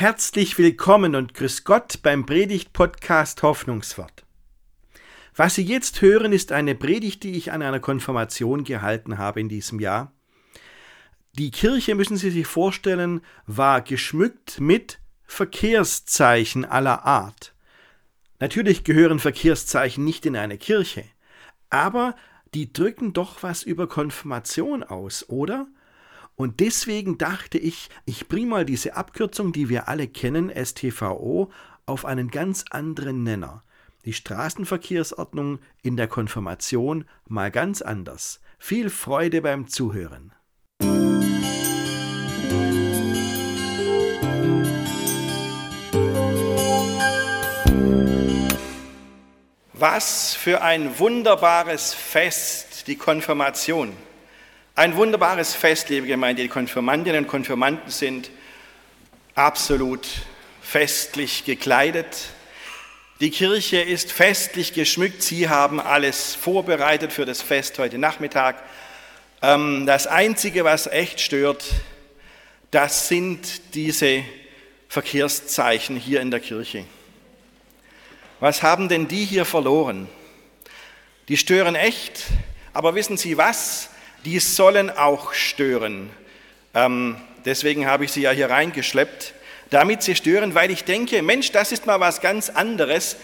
Herzlich willkommen und grüß Gott beim Predigt-Podcast Hoffnungswort. Was Sie jetzt hören, ist eine Predigt, die ich an einer Konfirmation gehalten habe in diesem Jahr. Die Kirche, müssen Sie sich vorstellen, war geschmückt mit Verkehrszeichen aller Art. Natürlich gehören Verkehrszeichen nicht in eine Kirche, aber die drücken doch was über Konfirmation aus, oder? Und deswegen dachte ich, ich bringe mal diese Abkürzung, die wir alle kennen, STVO, auf einen ganz anderen Nenner. Die Straßenverkehrsordnung in der Konfirmation mal ganz anders. Viel Freude beim Zuhören. Was für ein wunderbares Fest, die Konfirmation. Ein wunderbares Fest, liebe Gemeinde. Die Konfirmandinnen und Konfirmanden sind absolut festlich gekleidet. Die Kirche ist festlich geschmückt. Sie haben alles vorbereitet für das Fest heute Nachmittag. Ähm, das Einzige, was echt stört, das sind diese Verkehrszeichen hier in der Kirche. Was haben denn die hier verloren? Die stören echt, aber wissen Sie was? Die sollen auch stören. Ähm, deswegen habe ich sie ja hier reingeschleppt, damit sie stören, weil ich denke, Mensch, das ist mal was ganz anderes.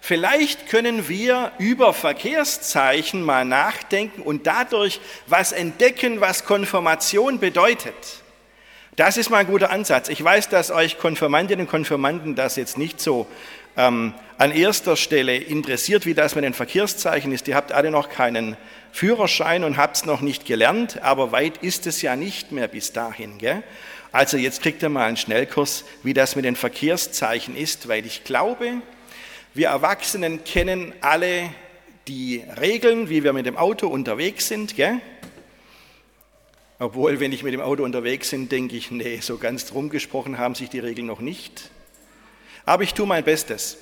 Vielleicht können wir über Verkehrszeichen mal nachdenken und dadurch was entdecken, was Konfirmation bedeutet. Das ist mal ein guter Ansatz. Ich weiß, dass euch Konfirmandinnen und Konfirmanden das jetzt nicht so ähm, an erster Stelle interessiert, wie das mit den Verkehrszeichen ist. Ihr habt alle noch keinen Führerschein und habt es noch nicht gelernt, aber weit ist es ja nicht mehr bis dahin. Gell? Also jetzt kriegt ihr mal einen Schnellkurs, wie das mit den Verkehrszeichen ist, weil ich glaube, wir Erwachsenen kennen alle die Regeln, wie wir mit dem Auto unterwegs sind. Gell? Obwohl, wenn ich mit dem Auto unterwegs bin, denke ich, nee, so ganz drum gesprochen haben sich die Regeln noch nicht. Aber ich tue mein Bestes.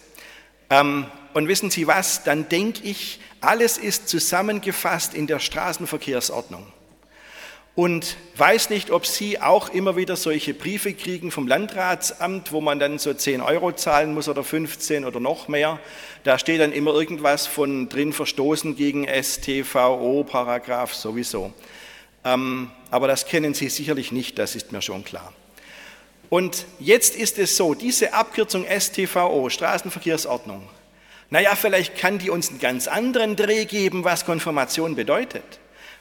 Ähm, und wissen Sie was? Dann denke ich, alles ist zusammengefasst in der Straßenverkehrsordnung. Und weiß nicht, ob Sie auch immer wieder solche Briefe kriegen vom Landratsamt, wo man dann so 10 Euro zahlen muss oder 15 oder noch mehr. Da steht dann immer irgendwas von drin verstoßen gegen STVO, Paragraph sowieso. Ähm, aber das kennen Sie sicherlich nicht, das ist mir schon klar. Und jetzt ist es so, diese Abkürzung STVO, Straßenverkehrsordnung, naja, vielleicht kann die uns einen ganz anderen Dreh geben, was Konfirmation bedeutet.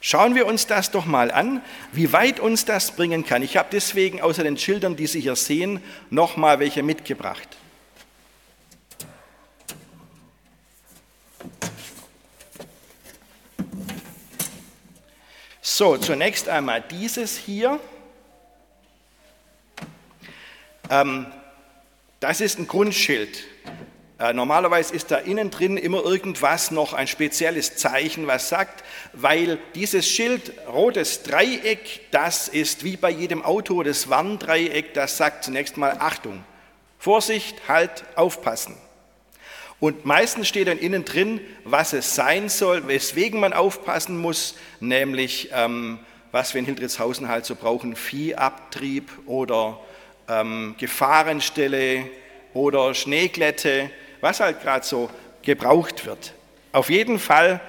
Schauen wir uns das doch mal an, wie weit uns das bringen kann. Ich habe deswegen außer den Schildern, die Sie hier sehen, noch mal welche mitgebracht. So, zunächst einmal dieses hier. Ähm, das ist ein Grundschild. Äh, normalerweise ist da innen drin immer irgendwas noch ein spezielles Zeichen, was sagt, weil dieses Schild, rotes Dreieck, das ist wie bei jedem Auto das Warndreieck, das sagt zunächst mal Achtung, Vorsicht, Halt, aufpassen. Und meistens steht dann innen drin, was es sein soll, weswegen man aufpassen muss, nämlich ähm, was wir in Hildritzhausen halt so brauchen, Viehabtrieb oder ähm, Gefahrenstelle oder Schneeglätte was halt gerade so gebraucht wird. Auf jeden Fall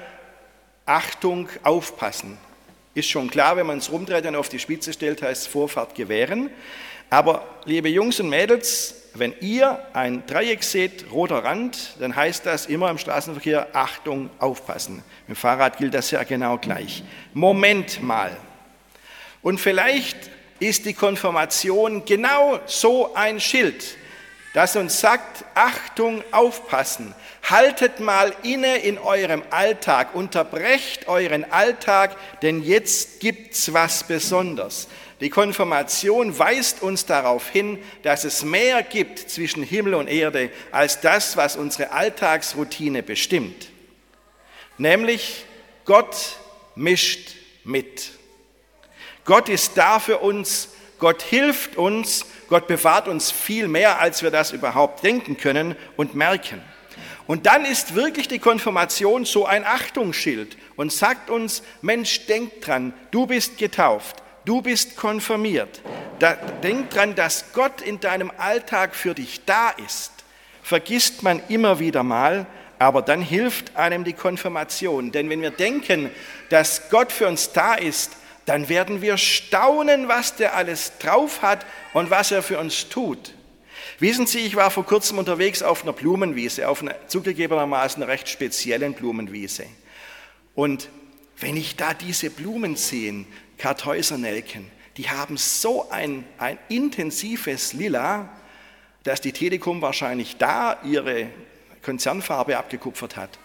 Achtung, aufpassen. Ist schon klar, wenn man es rumdreht und auf die Spitze stellt, heißt es Vorfahrt gewähren. Aber liebe Jungs und Mädels, wenn ihr ein Dreieck seht, roter Rand, dann heißt das immer im Straßenverkehr Achtung, aufpassen. Mit dem Fahrrad gilt das ja genau gleich. Moment mal. Und vielleicht ist die Konfirmation genau so ein Schild, das uns sagt, Achtung, aufpassen, haltet mal inne in eurem Alltag, unterbrecht euren Alltag, denn jetzt gibt's was Besonderes. Die Konfirmation weist uns darauf hin, dass es mehr gibt zwischen Himmel und Erde als das, was unsere Alltagsroutine bestimmt. Nämlich Gott mischt mit. Gott ist da für uns, Gott hilft uns Gott bewahrt uns viel mehr, als wir das überhaupt denken können und merken. Und dann ist wirklich die Konfirmation so ein Achtungsschild und sagt uns, Mensch, denk dran, du bist getauft, du bist konfirmiert. Da, denk dran, dass Gott in deinem Alltag für dich da ist. Vergisst man immer wieder mal, aber dann hilft einem die Konfirmation. Denn wenn wir denken, dass Gott für uns da ist, dann werden wir staunen, was der alles drauf hat und was er für uns tut. Wissen Sie, ich war vor kurzem unterwegs auf einer Blumenwiese, auf einer zugegebenermaßen recht speziellen Blumenwiese. Und wenn ich da diese Blumen sehe, Kartäusernelken, die haben so ein, ein intensives Lila, dass die Telekom wahrscheinlich da ihre Konzernfarbe abgekupfert hat.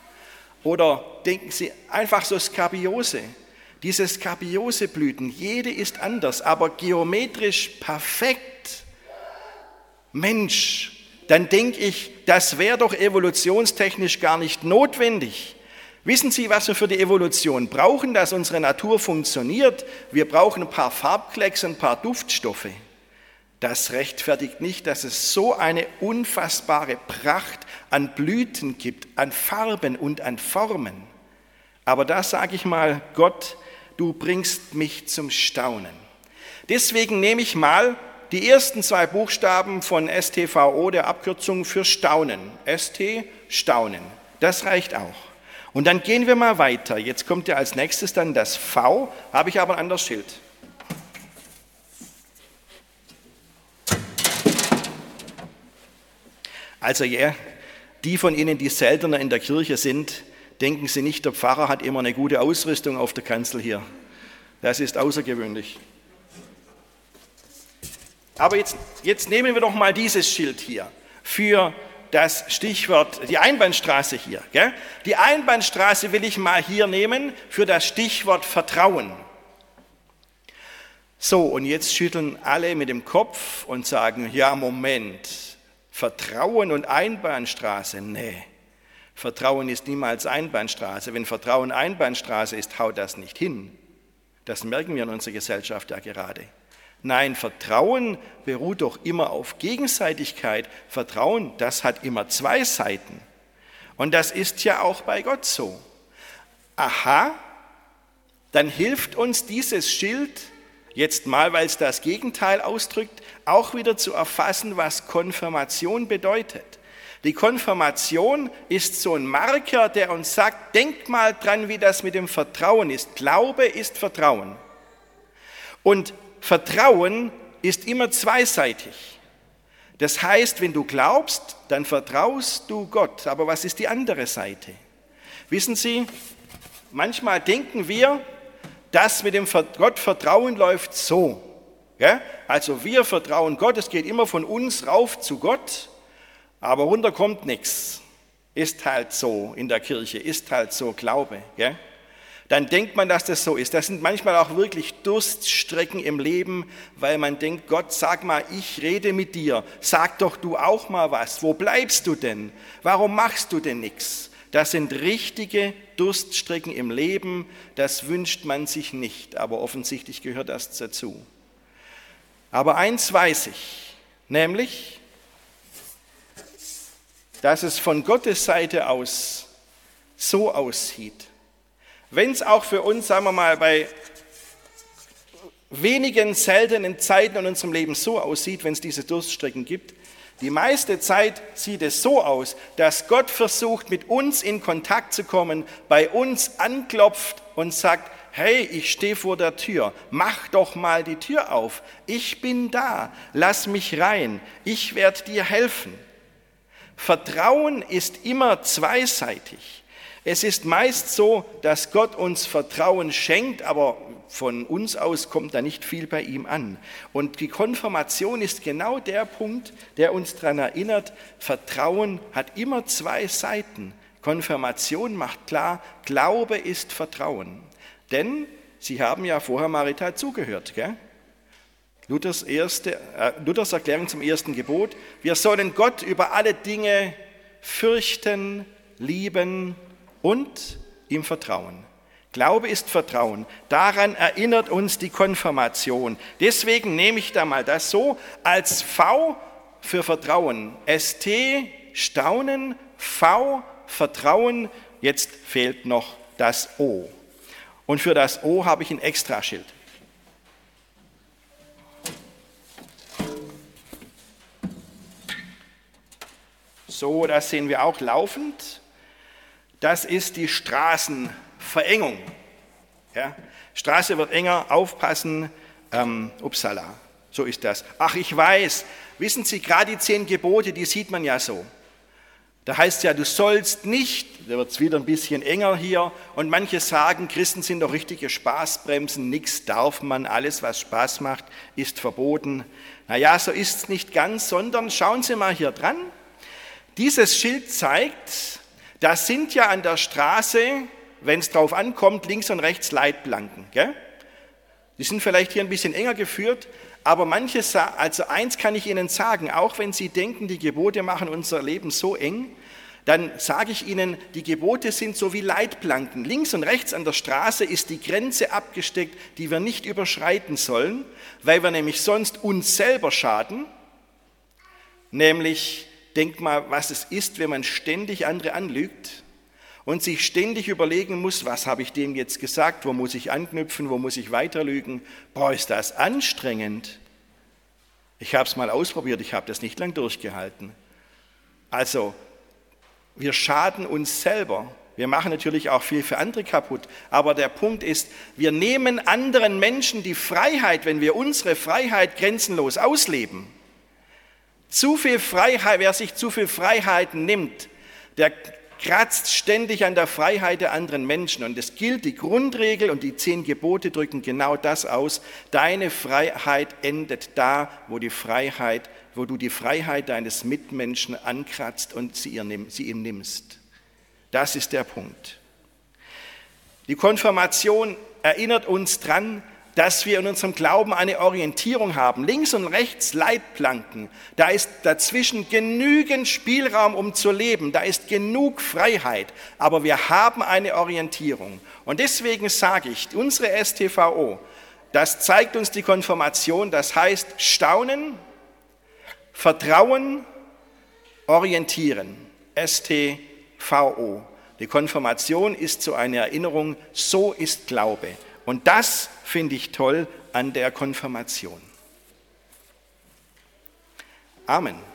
Oder denken Sie einfach so Skabiose. Diese Skabiose-Blüten, jede ist anders, aber geometrisch perfekt. Mensch, dann denke ich, das wäre doch evolutionstechnisch gar nicht notwendig. Wissen Sie, was wir für die Evolution brauchen, dass unsere Natur funktioniert? Wir brauchen ein paar Farbklecks, ein paar Duftstoffe. Das rechtfertigt nicht, dass es so eine unfassbare Pracht an Blüten gibt, an Farben und an Formen. Aber da sage ich mal, Gott, du bringst mich zum Staunen. Deswegen nehme ich mal die ersten zwei Buchstaben von STVO, der Abkürzung für Staunen. ST, Staunen. Das reicht auch. Und dann gehen wir mal weiter. Jetzt kommt ja als nächstes dann das V, habe ich aber ein anderes Schild. Also ja, die von Ihnen, die seltener in der Kirche sind, denken Sie nicht, der Pfarrer hat immer eine gute Ausrüstung auf der Kanzel hier. Das ist außergewöhnlich. Aber jetzt, jetzt nehmen wir doch mal dieses Schild hier für das Stichwort, die Einbahnstraße hier. Gell? Die Einbahnstraße will ich mal hier nehmen für das Stichwort Vertrauen. So, und jetzt schütteln alle mit dem Kopf und sagen, ja, Moment, Vertrauen und Einbahnstraße, nee. Vertrauen ist niemals Einbahnstraße. Wenn Vertrauen Einbahnstraße ist, haut das nicht hin. Das merken wir in unserer Gesellschaft ja gerade. Nein, Vertrauen beruht doch immer auf Gegenseitigkeit. Vertrauen, das hat immer zwei Seiten. Und das ist ja auch bei Gott so. Aha, dann hilft uns dieses Schild jetzt mal, weil es das Gegenteil ausdrückt, auch wieder zu erfassen, was Konfirmation bedeutet. Die Konfirmation ist so ein Marker, der uns sagt, denkt mal dran, wie das mit dem Vertrauen ist. Glaube ist Vertrauen. Und Vertrauen ist immer zweiseitig. Das heißt, wenn du glaubst, dann vertraust du Gott. Aber was ist die andere Seite? Wissen Sie, manchmal denken wir, dass mit dem Gottvertrauen läuft so. Also wir vertrauen Gott, es geht immer von uns rauf zu Gott, aber runter kommt nichts. Ist halt so in der Kirche, ist halt so Glaube. Gell? dann denkt man, dass das so ist. Das sind manchmal auch wirklich Durststrecken im Leben, weil man denkt, Gott, sag mal, ich rede mit dir, sag doch du auch mal was. Wo bleibst du denn? Warum machst du denn nichts? Das sind richtige Durststrecken im Leben, das wünscht man sich nicht, aber offensichtlich gehört das dazu. Aber eins weiß ich, nämlich, dass es von Gottes Seite aus so aussieht, wenn es auch für uns, sagen wir mal, bei wenigen seltenen Zeiten in unserem Leben so aussieht, wenn es diese Durststrecken gibt, die meiste Zeit sieht es so aus, dass Gott versucht, mit uns in Kontakt zu kommen, bei uns anklopft und sagt, hey, ich stehe vor der Tür, mach doch mal die Tür auf, ich bin da, lass mich rein, ich werde dir helfen. Vertrauen ist immer zweiseitig. Es ist meist so, dass Gott uns Vertrauen schenkt, aber von uns aus kommt da nicht viel bei ihm an. Und die Konfirmation ist genau der Punkt, der uns daran erinnert, Vertrauen hat immer zwei Seiten. Konfirmation macht klar, Glaube ist Vertrauen. Denn Sie haben ja vorher Marita zugehört, gell? Luthers, erste, äh, Luthers Erklärung zum ersten Gebot. Wir sollen Gott über alle Dinge fürchten, lieben und ihm vertrauen. Glaube ist Vertrauen. Daran erinnert uns die Konfirmation. Deswegen nehme ich da mal das so als V für Vertrauen. ST Staunen, V Vertrauen. Jetzt fehlt noch das O. Und für das O habe ich ein Extraschild. So, das sehen wir auch laufend. Das ist die Straßenverengung. Ja? Straße wird enger, aufpassen, ähm, upsala, so ist das. Ach, ich weiß, wissen Sie, gerade die zehn Gebote, die sieht man ja so. Da heißt ja, du sollst nicht, da wird es wieder ein bisschen enger hier, und manche sagen, Christen sind doch richtige Spaßbremsen, nichts darf man, alles, was Spaß macht, ist verboten. Naja, so ist es nicht ganz, sondern schauen Sie mal hier dran. Dieses Schild zeigt, da sind ja an der Straße, wenn es drauf ankommt, links und rechts Leitplanken. Gell? Die sind vielleicht hier ein bisschen enger geführt, aber manches, also eins kann ich Ihnen sagen, auch wenn Sie denken, die Gebote machen unser Leben so eng, dann sage ich Ihnen, die Gebote sind so wie Leitplanken. Links und rechts an der Straße ist die Grenze abgesteckt, die wir nicht überschreiten sollen, weil wir nämlich sonst uns selber schaden. Nämlich, denk mal, was es ist, wenn man ständig andere anlügt und sich ständig überlegen muss, was habe ich dem jetzt gesagt, wo muss ich anknüpfen, wo muss ich weiterlügen. Boah, ist das anstrengend. Ich habe es mal ausprobiert, ich habe das nicht lang durchgehalten. Also, wir schaden uns selber. Wir machen natürlich auch viel für andere kaputt. Aber der Punkt ist, wir nehmen anderen Menschen die Freiheit, wenn wir unsere Freiheit grenzenlos ausleben. Zu viel Freiheit, wer sich zu viel Freiheiten nimmt, der kratzt ständig an der Freiheit der anderen Menschen. Und es gilt, die Grundregel und die zehn Gebote drücken genau das aus. Deine Freiheit endet da, wo die Freiheit, wo du die Freiheit deines Mitmenschen ankratzt und sie, ihm nimmst. Das ist der Punkt. Die Konfirmation erinnert uns daran, dass wir in unserem Glauben eine Orientierung haben. Links und rechts Leitplanken. Da ist dazwischen genügend Spielraum, um zu leben. Da ist genug Freiheit. Aber wir haben eine Orientierung. Und deswegen sage ich, unsere STVO, das zeigt uns die Konfirmation. Das heißt Staunen, Vertrauen, Orientieren. STVO. Die Konfirmation ist so eine Erinnerung, so ist Glaube. Und das finde ich toll an der Konfirmation. Amen.